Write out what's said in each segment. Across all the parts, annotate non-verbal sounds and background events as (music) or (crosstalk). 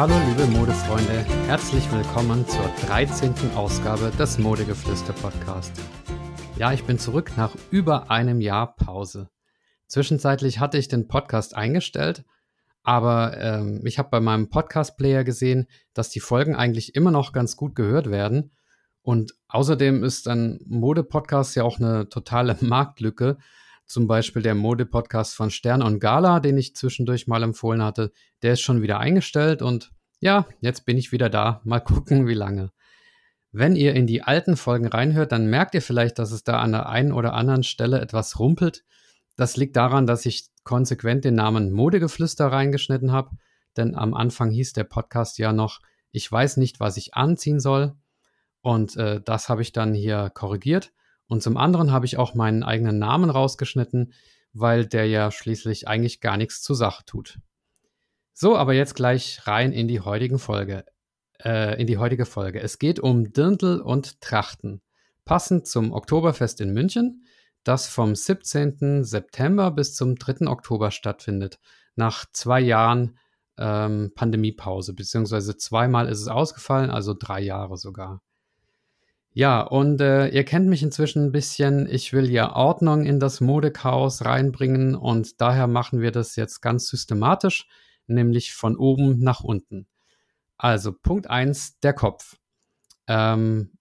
Hallo liebe Modefreunde, herzlich willkommen zur 13. Ausgabe des Modegeflüster Podcast. Ja, ich bin zurück nach über einem Jahr Pause. Zwischenzeitlich hatte ich den Podcast eingestellt, aber ähm, ich habe bei meinem Podcast-Player gesehen, dass die Folgen eigentlich immer noch ganz gut gehört werden. Und außerdem ist ein Mode-Podcast ja auch eine totale (laughs) Marktlücke. Zum Beispiel der Mode-Podcast von Stern und Gala, den ich zwischendurch mal empfohlen hatte, der ist schon wieder eingestellt und ja, jetzt bin ich wieder da. Mal gucken, wie lange. Wenn ihr in die alten Folgen reinhört, dann merkt ihr vielleicht, dass es da an der einen oder anderen Stelle etwas rumpelt. Das liegt daran, dass ich konsequent den Namen Modegeflüster reingeschnitten habe, denn am Anfang hieß der Podcast ja noch, ich weiß nicht, was ich anziehen soll. Und äh, das habe ich dann hier korrigiert. Und zum anderen habe ich auch meinen eigenen Namen rausgeschnitten, weil der ja schließlich eigentlich gar nichts zur Sache tut. So, aber jetzt gleich rein in die heutigen Folge. Äh, in die heutige Folge. Es geht um Dirndl und Trachten. Passend zum Oktoberfest in München, das vom 17. September bis zum 3. Oktober stattfindet. Nach zwei Jahren ähm, Pandemiepause, beziehungsweise zweimal ist es ausgefallen, also drei Jahre sogar. Ja, und äh, ihr kennt mich inzwischen ein bisschen. Ich will ja Ordnung in das Modechaos reinbringen und daher machen wir das jetzt ganz systematisch, nämlich von oben nach unten. Also Punkt 1, der Kopf. Ähm,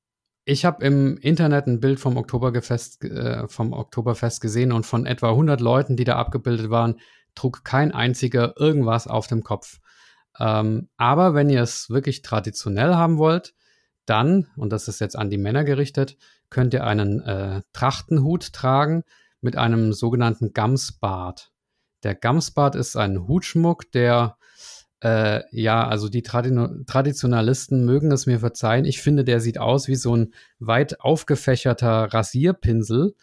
ich habe im Internet ein Bild vom Oktoberfest, äh, vom Oktoberfest gesehen und von etwa 100 Leuten, die da abgebildet waren, trug kein einziger irgendwas auf dem Kopf. Ähm, aber wenn ihr es wirklich traditionell haben wollt, dann, und das ist jetzt an die Männer gerichtet, könnt ihr einen äh, Trachtenhut tragen mit einem sogenannten Gamsbart. Der Gamsbart ist ein Hutschmuck, der äh, ja, also die Tradi Traditionalisten mögen es mir verzeihen. Ich finde, der sieht aus wie so ein weit aufgefächerter Rasierpinsel.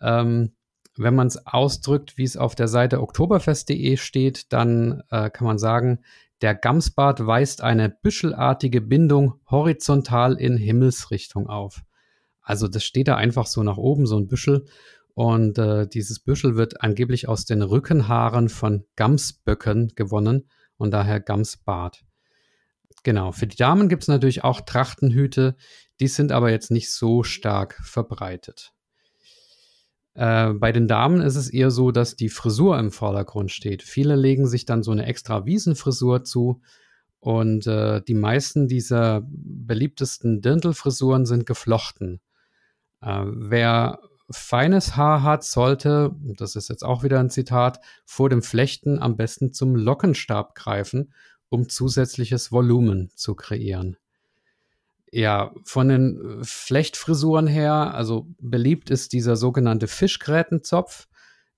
Ähm, wenn man es ausdrückt, wie es auf der Seite oktoberfest.de steht, dann äh, kann man sagen, der Gamsbart weist eine büschelartige Bindung horizontal in Himmelsrichtung auf. Also das steht da einfach so nach oben, so ein Büschel. Und äh, dieses Büschel wird angeblich aus den Rückenhaaren von Gamsböcken gewonnen und daher Gamsbart. Genau, für die Damen gibt es natürlich auch Trachtenhüte, die sind aber jetzt nicht so stark verbreitet. Äh, bei den Damen ist es eher so, dass die Frisur im Vordergrund steht. Viele legen sich dann so eine extra Wiesenfrisur zu und äh, die meisten dieser beliebtesten Dirndlfrisuren sind geflochten. Äh, wer feines Haar hat, sollte, das ist jetzt auch wieder ein Zitat, vor dem Flechten am besten zum Lockenstab greifen, um zusätzliches Volumen zu kreieren. Ja, von den äh, Flechtfrisuren her, also beliebt ist dieser sogenannte Fischgrätenzopf.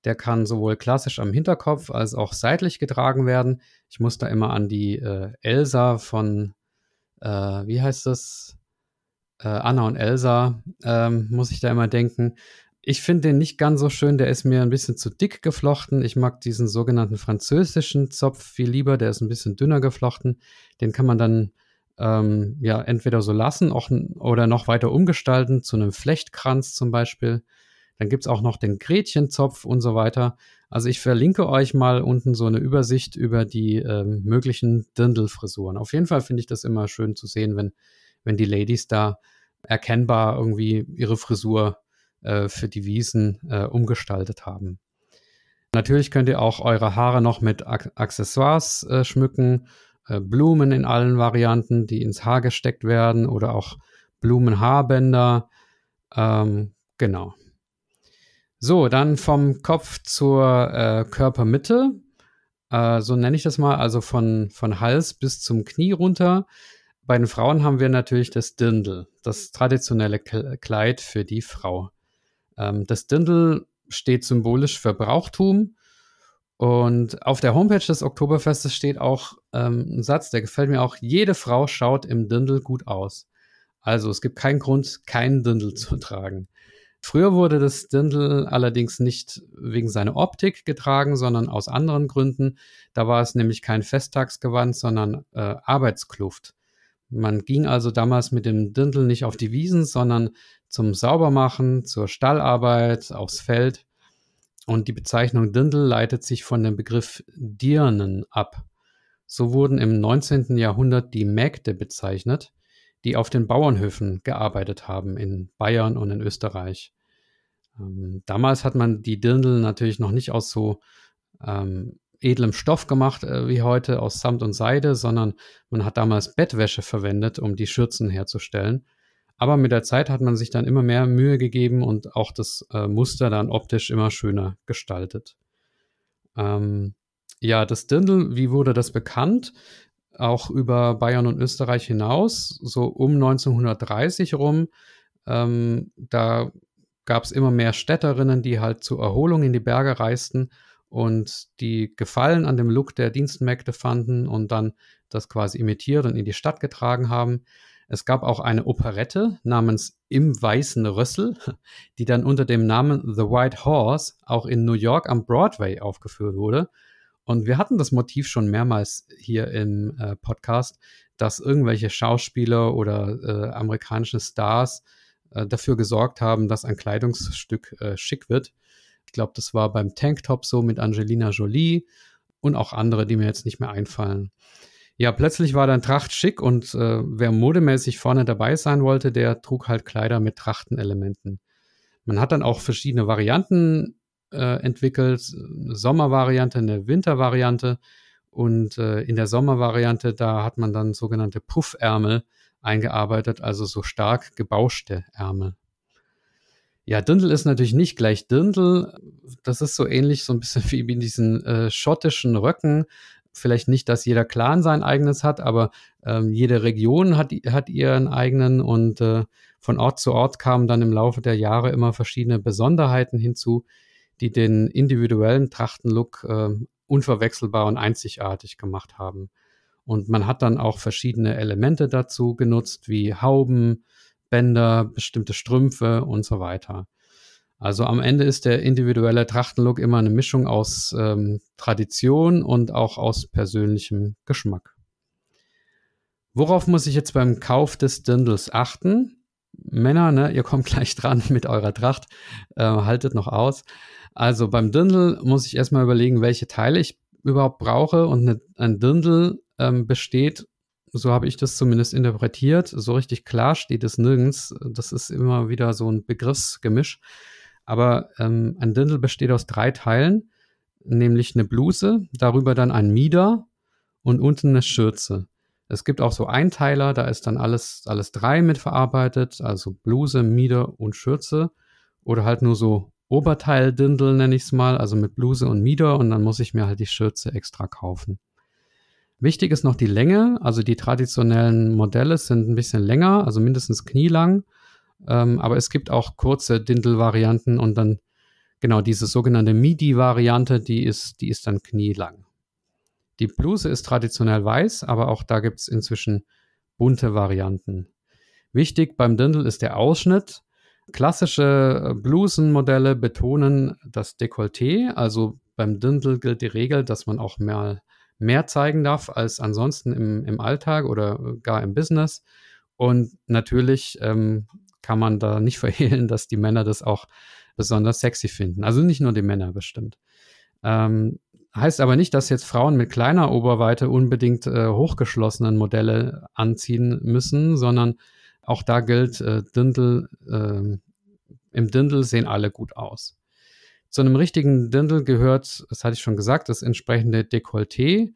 Der kann sowohl klassisch am Hinterkopf als auch seitlich getragen werden. Ich muss da immer an die äh, Elsa von, äh, wie heißt das? Äh, Anna und Elsa, ähm, muss ich da immer denken. Ich finde den nicht ganz so schön, der ist mir ein bisschen zu dick geflochten. Ich mag diesen sogenannten französischen Zopf viel lieber, der ist ein bisschen dünner geflochten. Den kann man dann ähm, ja entweder so lassen auch, oder noch weiter umgestalten zu einem Flechtkranz zum Beispiel. Dann gibt es auch noch den Gretchenzopf und so weiter. Also ich verlinke euch mal unten so eine Übersicht über die ähm, möglichen Dirndl-Frisuren. Auf jeden Fall finde ich das immer schön zu sehen, wenn, wenn die Ladies da erkennbar irgendwie ihre Frisur äh, für die Wiesen äh, umgestaltet haben. Natürlich könnt ihr auch eure Haare noch mit Accessoires äh, schmücken. Äh, Blumen in allen Varianten, die ins Haar gesteckt werden oder auch Blumenhaarbänder. Ähm, genau. So, dann vom Kopf zur äh, Körpermitte. Äh, so nenne ich das mal, also von, von Hals bis zum Knie runter. Bei den Frauen haben wir natürlich das Dirndl, das traditionelle Kleid für die Frau. Ähm, das Dirndl steht symbolisch für Brauchtum und auf der Homepage des Oktoberfestes steht auch ähm, ein Satz, der gefällt mir auch. Jede Frau schaut im Dindel gut aus. Also es gibt keinen Grund, keinen Dindel (laughs) zu tragen. Früher wurde das Dindel allerdings nicht wegen seiner Optik getragen, sondern aus anderen Gründen. Da war es nämlich kein Festtagsgewand, sondern äh, Arbeitskluft. Man ging also damals mit dem Dindel nicht auf die Wiesen, sondern zum Saubermachen, zur Stallarbeit, aufs Feld. Und die Bezeichnung Dindel leitet sich von dem Begriff Dirnen ab. So wurden im 19. Jahrhundert die Mägde bezeichnet, die auf den Bauernhöfen gearbeitet haben in Bayern und in Österreich. Ähm, damals hat man die Dirndl natürlich noch nicht aus so ähm, edlem Stoff gemacht äh, wie heute aus Samt und Seide, sondern man hat damals Bettwäsche verwendet, um die Schürzen herzustellen. Aber mit der Zeit hat man sich dann immer mehr Mühe gegeben und auch das äh, Muster dann optisch immer schöner gestaltet. Ähm, ja, das Dirndl, wie wurde das bekannt? Auch über Bayern und Österreich hinaus, so um 1930 rum. Ähm, da gab es immer mehr Städterinnen, die halt zur Erholung in die Berge reisten und die Gefallen an dem Look der Dienstmägde fanden und dann das quasi imitiert und in die Stadt getragen haben. Es gab auch eine Operette namens Im Weißen Rössel, die dann unter dem Namen The White Horse auch in New York am Broadway aufgeführt wurde. Und wir hatten das Motiv schon mehrmals hier im äh, Podcast, dass irgendwelche Schauspieler oder äh, amerikanische Stars äh, dafür gesorgt haben, dass ein Kleidungsstück äh, schick wird. Ich glaube, das war beim Tanktop so mit Angelina Jolie und auch andere, die mir jetzt nicht mehr einfallen. Ja, plötzlich war dann Tracht schick und äh, wer modemäßig vorne dabei sein wollte, der trug halt Kleider mit Trachtenelementen. Man hat dann auch verschiedene Varianten äh, entwickelt, eine Sommervariante, eine Wintervariante und äh, in der Sommervariante, da hat man dann sogenannte Puffärmel eingearbeitet, also so stark gebauschte Ärmel. Ja, Dirndl ist natürlich nicht gleich Dirndl. Das ist so ähnlich, so ein bisschen (laughs) wie in diesen äh, schottischen Röcken. Vielleicht nicht, dass jeder Clan sein eigenes hat, aber ähm, jede Region hat, hat ihren eigenen und äh, von Ort zu Ort kamen dann im Laufe der Jahre immer verschiedene Besonderheiten hinzu, die den individuellen Trachtenlook äh, unverwechselbar und einzigartig gemacht haben. Und man hat dann auch verschiedene Elemente dazu genutzt, wie Hauben, Bänder, bestimmte Strümpfe und so weiter. Also am Ende ist der individuelle Trachtenlook immer eine Mischung aus ähm, Tradition und auch aus persönlichem Geschmack. Worauf muss ich jetzt beim Kauf des Dirndls achten? Männer, ne, ihr kommt (laughs) gleich dran mit eurer Tracht, äh, haltet noch aus. Also beim Dirndl muss ich erstmal überlegen, welche Teile ich überhaupt brauche und eine, ein Dirndl ähm, besteht so habe ich das zumindest interpretiert. So richtig klar steht es nirgends. Das ist immer wieder so ein Begriffsgemisch. Aber ähm, ein Dirndl besteht aus drei Teilen, nämlich eine Bluse, darüber dann ein Mieder und unten eine Schürze. Es gibt auch so Einteiler, da ist dann alles, alles drei mitverarbeitet, also Bluse, Mieder und Schürze. Oder halt nur so Oberteil-Dindel, nenne ich es mal, also mit Bluse und Mieder und dann muss ich mir halt die Schürze extra kaufen. Wichtig ist noch die Länge. Also die traditionellen Modelle sind ein bisschen länger, also mindestens knielang. Ähm, aber es gibt auch kurze Dindel-Varianten und dann genau diese sogenannte MIDI-Variante, die ist, die ist dann knielang. Die Bluse ist traditionell weiß, aber auch da gibt es inzwischen bunte Varianten. Wichtig beim Dindel ist der Ausschnitt. Klassische Blusenmodelle betonen das Dekolleté. Also beim Dindel gilt die Regel, dass man auch mal mehr zeigen darf als ansonsten im, im Alltag oder gar im Business. Und natürlich ähm, kann man da nicht (laughs) verhehlen, dass die Männer das auch besonders sexy finden. Also nicht nur die Männer bestimmt. Ähm, heißt aber nicht, dass jetzt Frauen mit kleiner Oberweite unbedingt äh, hochgeschlossenen Modelle anziehen müssen, sondern auch da gilt, äh, Dindel, äh, im Dindel sehen alle gut aus. Zu einem richtigen Dirndl gehört, das hatte ich schon gesagt, das entsprechende Dekolleté.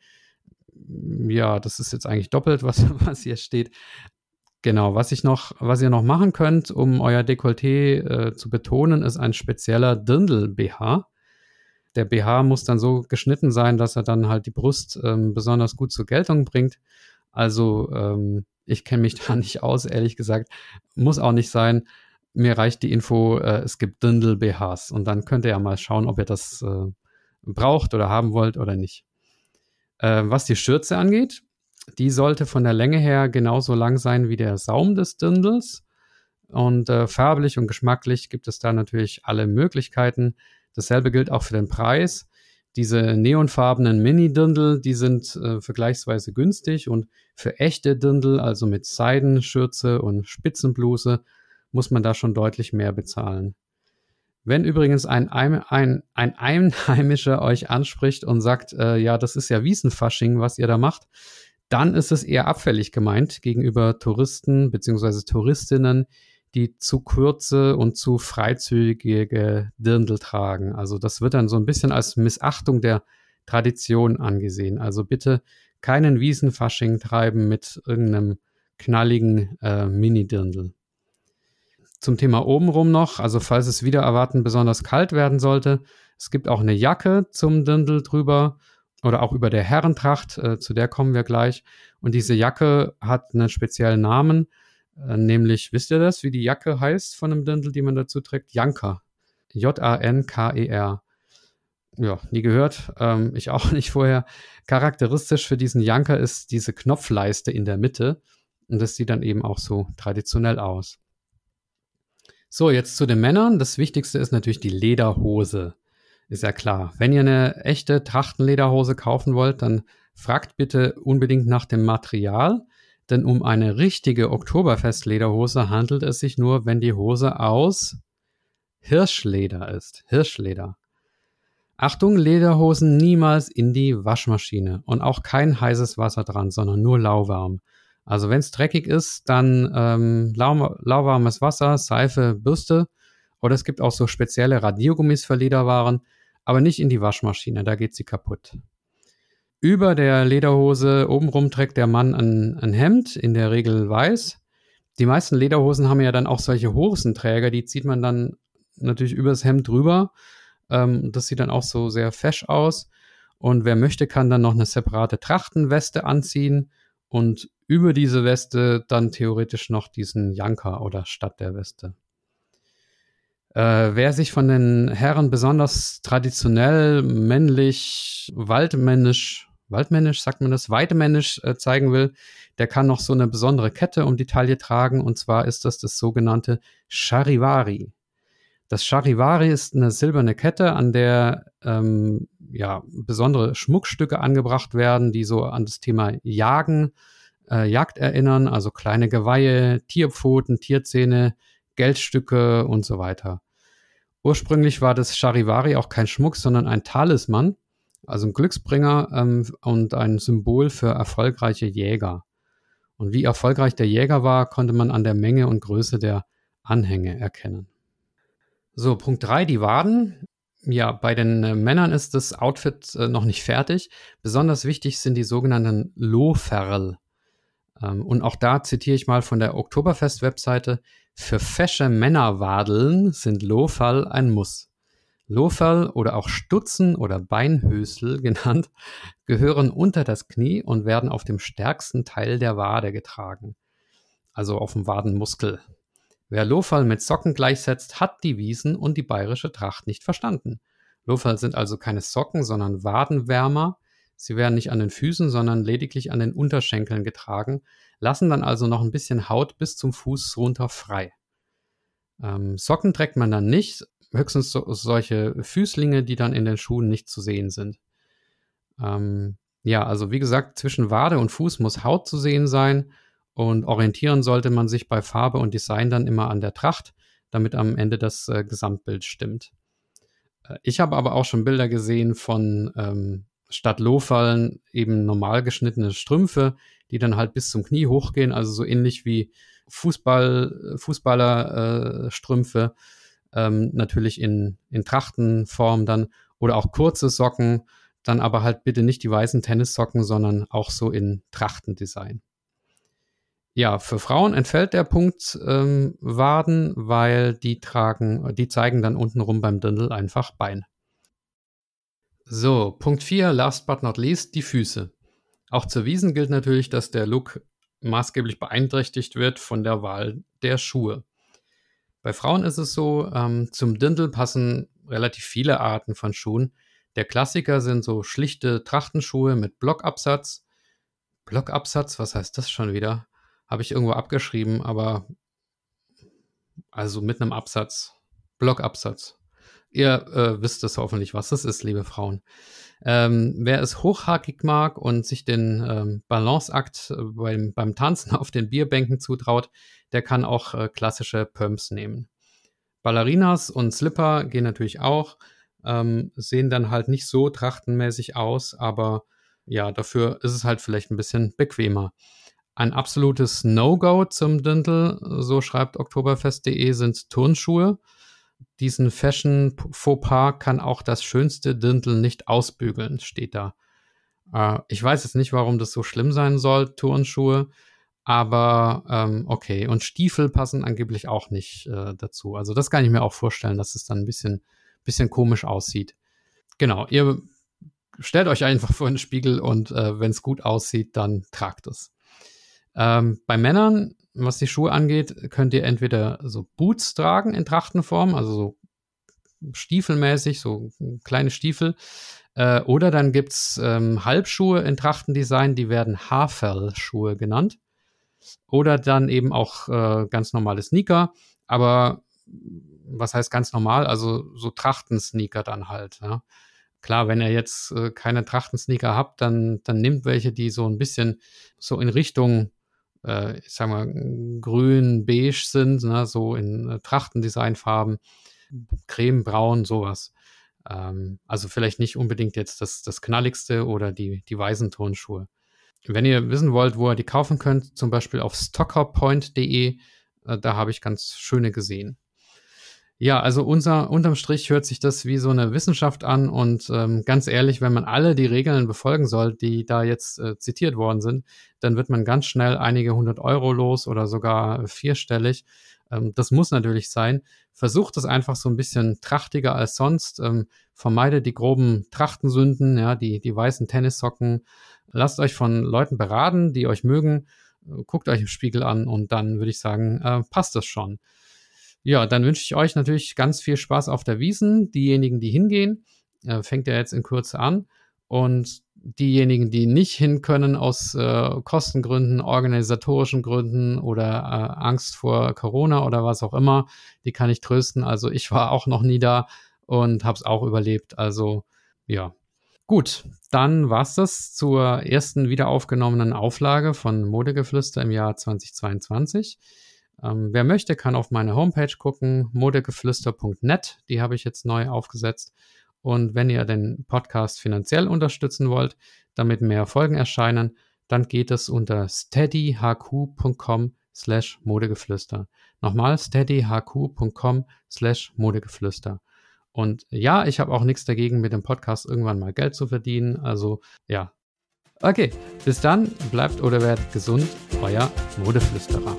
Ja, das ist jetzt eigentlich doppelt, was, (laughs) was hier steht. Genau, was ich noch, was ihr noch machen könnt, um euer Dekolleté äh, zu betonen, ist ein spezieller Dirndl-BH. Der BH muss dann so geschnitten sein, dass er dann halt die Brust ähm, besonders gut zur Geltung bringt. Also ähm, ich kenne mich (laughs) da nicht aus, ehrlich gesagt. Muss auch nicht sein mir reicht die Info, äh, es gibt Dindel-BHs und dann könnt ihr ja mal schauen, ob ihr das äh, braucht oder haben wollt oder nicht. Äh, was die Schürze angeht, die sollte von der Länge her genauso lang sein wie der Saum des Dindels. Und äh, farblich und geschmacklich gibt es da natürlich alle Möglichkeiten. Dasselbe gilt auch für den Preis. Diese neonfarbenen Mini-Dindel, die sind äh, vergleichsweise günstig und für echte Dindel, also mit Seidenschürze und Spitzenbluse, muss man da schon deutlich mehr bezahlen. Wenn übrigens ein, ein, ein Einheimischer euch anspricht und sagt, äh, ja, das ist ja Wiesenfasching, was ihr da macht, dann ist es eher abfällig gemeint gegenüber Touristen bzw. Touristinnen, die zu kurze und zu freizügige Dirndl tragen. Also das wird dann so ein bisschen als Missachtung der Tradition angesehen. Also bitte keinen Wiesenfasching treiben mit irgendeinem knalligen äh, Mini-Dirndl. Zum Thema obenrum noch, also falls es wieder erwarten besonders kalt werden sollte, es gibt auch eine Jacke zum Dirndl drüber oder auch über der Herrentracht, äh, zu der kommen wir gleich. Und diese Jacke hat einen speziellen Namen, nämlich, wisst ihr das, wie die Jacke heißt von einem Dirndl, die man dazu trägt? Janker. J-A-N-K-E-R. Ja, nie gehört. Ähm, ich auch (laughs) nicht vorher. Charakteristisch für diesen Janker ist diese Knopfleiste in der Mitte. Und das sieht dann eben auch so traditionell aus. So, jetzt zu den Männern. Das Wichtigste ist natürlich die Lederhose. Ist ja klar. Wenn ihr eine echte Trachtenlederhose kaufen wollt, dann fragt bitte unbedingt nach dem Material. Denn um eine richtige Oktoberfestlederhose handelt es sich nur, wenn die Hose aus Hirschleder ist. Hirschleder. Achtung, Lederhosen niemals in die Waschmaschine und auch kein heißes Wasser dran, sondern nur lauwarm. Also wenn es dreckig ist, dann ähm, lau lauwarmes Wasser, Seife, Bürste oder es gibt auch so spezielle Radiergummis für Lederwaren, aber nicht in die Waschmaschine, da geht sie kaputt. Über der Lederhose obenrum trägt der Mann ein, ein Hemd, in der Regel weiß. Die meisten Lederhosen haben ja dann auch solche Hosenträger, die zieht man dann natürlich übers Hemd drüber. Ähm, das sieht dann auch so sehr fesch aus. Und wer möchte, kann dann noch eine separate Trachtenweste anziehen und über diese Weste dann theoretisch noch diesen Janker oder statt der Weste. Äh, wer sich von den Herren besonders traditionell, männlich, waldmännisch waldmännisch, sagt man das, weidmännisch äh, zeigen will, der kann noch so eine besondere Kette um die Taille tragen und zwar ist das das sogenannte Charivari. Das Charivari ist eine silberne Kette, an der ähm, ja, besondere Schmuckstücke angebracht werden, die so an das Thema Jagen, äh, Jagd erinnern, also kleine Geweihe, Tierpfoten, Tierzähne, Geldstücke und so weiter. Ursprünglich war das Charivari auch kein Schmuck, sondern ein Talisman, also ein Glücksbringer ähm, und ein Symbol für erfolgreiche Jäger. Und wie erfolgreich der Jäger war, konnte man an der Menge und Größe der Anhänge erkennen. So, Punkt 3, die Waden. Ja, bei den äh, Männern ist das Outfit äh, noch nicht fertig. Besonders wichtig sind die sogenannten Loferl. Ähm, und auch da zitiere ich mal von der Oktoberfest-Webseite. Für fesche Männerwadeln sind Loferl ein Muss. Loferl oder auch Stutzen oder Beinhösel (laughs) genannt, gehören unter das Knie und werden auf dem stärksten Teil der Wade getragen, also auf dem Wadenmuskel. Wer Loferl mit Socken gleichsetzt, hat die Wiesen und die bayerische Tracht nicht verstanden. Loferl sind also keine Socken, sondern Wadenwärmer. Sie werden nicht an den Füßen, sondern lediglich an den Unterschenkeln getragen, lassen dann also noch ein bisschen Haut bis zum Fuß runter frei. Ähm, Socken trägt man dann nicht, höchstens so, solche Füßlinge, die dann in den Schuhen nicht zu sehen sind. Ähm, ja, also wie gesagt, zwischen Wade und Fuß muss Haut zu sehen sein und orientieren sollte man sich bei Farbe und Design dann immer an der Tracht, damit am Ende das äh, Gesamtbild stimmt. Äh, ich habe aber auch schon Bilder gesehen von ähm, statt Lohfallen eben normal geschnittene Strümpfe, die dann halt bis zum Knie hochgehen, also so ähnlich wie Fußball, Fußballerstrümpfe. Äh, ähm, natürlich in, in Trachtenform dann oder auch kurze Socken, dann aber halt bitte nicht die weißen Tennissocken, sondern auch so in Trachtendesign. Ja, für Frauen entfällt der Punkt ähm, Waden, weil die tragen, die zeigen dann untenrum beim Dirndl einfach Bein. So, Punkt 4, last but not least, die Füße. Auch zur Wiesen gilt natürlich, dass der Look maßgeblich beeinträchtigt wird von der Wahl der Schuhe. Bei Frauen ist es so, ähm, zum Dirndl passen relativ viele Arten von Schuhen. Der Klassiker sind so schlichte Trachtenschuhe mit Blockabsatz. Blockabsatz, was heißt das schon wieder? Habe ich irgendwo abgeschrieben, aber also mit einem Absatz. Blockabsatz. Ihr äh, wisst es hoffentlich, was das ist, liebe Frauen. Ähm, wer es hochhakig mag und sich den ähm, Balanceakt äh, beim, beim Tanzen (laughs) auf den Bierbänken zutraut, der kann auch äh, klassische Pumps nehmen. Ballerinas und Slipper gehen natürlich auch, ähm, sehen dann halt nicht so trachtenmäßig aus, aber ja, dafür ist es halt vielleicht ein bisschen bequemer. Ein absolutes No-Go zum Dirndl, so schreibt oktoberfest.de, sind Turnschuhe. Diesen Fashion-Fauxpas kann auch das schönste Dirndl nicht ausbügeln, steht da. Äh, ich weiß jetzt nicht, warum das so schlimm sein soll, Turnschuhe, aber ähm, okay. Und Stiefel passen angeblich auch nicht äh, dazu. Also das kann ich mir auch vorstellen, dass es dann ein bisschen, bisschen komisch aussieht. Genau, ihr stellt euch einfach vor den Spiegel und äh, wenn es gut aussieht, dann tragt es. Ähm, bei Männern, was die Schuhe angeht, könnt ihr entweder so Boots tragen in Trachtenform, also so stiefelmäßig, so kleine Stiefel. Äh, oder dann gibt es ähm, Halbschuhe in Trachtendesign, die werden Haarfell-Schuhe genannt. Oder dann eben auch äh, ganz normale Sneaker, aber was heißt ganz normal? Also so Trachten-Sneaker dann halt. Ja. Klar, wenn ihr jetzt äh, keine Trachten-Sneaker habt, dann, dann nimmt welche, die so ein bisschen so in Richtung, äh, ich sag mal, grün, beige sind, ne, so in äh, Trachtendesignfarben, creme, braun, sowas. Ähm, also vielleicht nicht unbedingt jetzt das, das knalligste oder die, die weißen Tonschuhe. Wenn ihr wissen wollt, wo ihr die kaufen könnt, zum Beispiel auf stockerpoint.de, äh, da habe ich ganz schöne gesehen. Ja, also unser, unterm Strich hört sich das wie so eine Wissenschaft an und ähm, ganz ehrlich, wenn man alle die Regeln befolgen soll, die da jetzt äh, zitiert worden sind, dann wird man ganz schnell einige hundert Euro los oder sogar vierstellig. Ähm, das muss natürlich sein. Versucht es einfach so ein bisschen trachtiger als sonst. Ähm, vermeide die groben Trachtensünden, ja, die, die weißen Tennissocken. Lasst euch von Leuten beraten, die euch mögen. Äh, guckt euch im Spiegel an und dann würde ich sagen, äh, passt das schon. Ja, dann wünsche ich euch natürlich ganz viel Spaß auf der Wiesen. Diejenigen, die hingehen, äh, fängt ja jetzt in Kürze an. Und diejenigen, die nicht hin können aus äh, Kostengründen, organisatorischen Gründen oder äh, Angst vor Corona oder was auch immer, die kann ich trösten. Also ich war auch noch nie da und habe es auch überlebt. Also ja. Gut, dann war's das zur ersten wiederaufgenommenen Auflage von Modegeflüster im Jahr 2022. Ähm, wer möchte, kann auf meine Homepage gucken, modegeflüster.net. Die habe ich jetzt neu aufgesetzt. Und wenn ihr den Podcast finanziell unterstützen wollt, damit mehr Folgen erscheinen, dann geht es unter steadyhq.com slash modegeflüster. Nochmal steadyhq.com slash modegeflüster. Und ja, ich habe auch nichts dagegen, mit dem Podcast irgendwann mal Geld zu verdienen. Also ja. Okay, bis dann, bleibt oder werdet gesund, euer Modeflüsterer.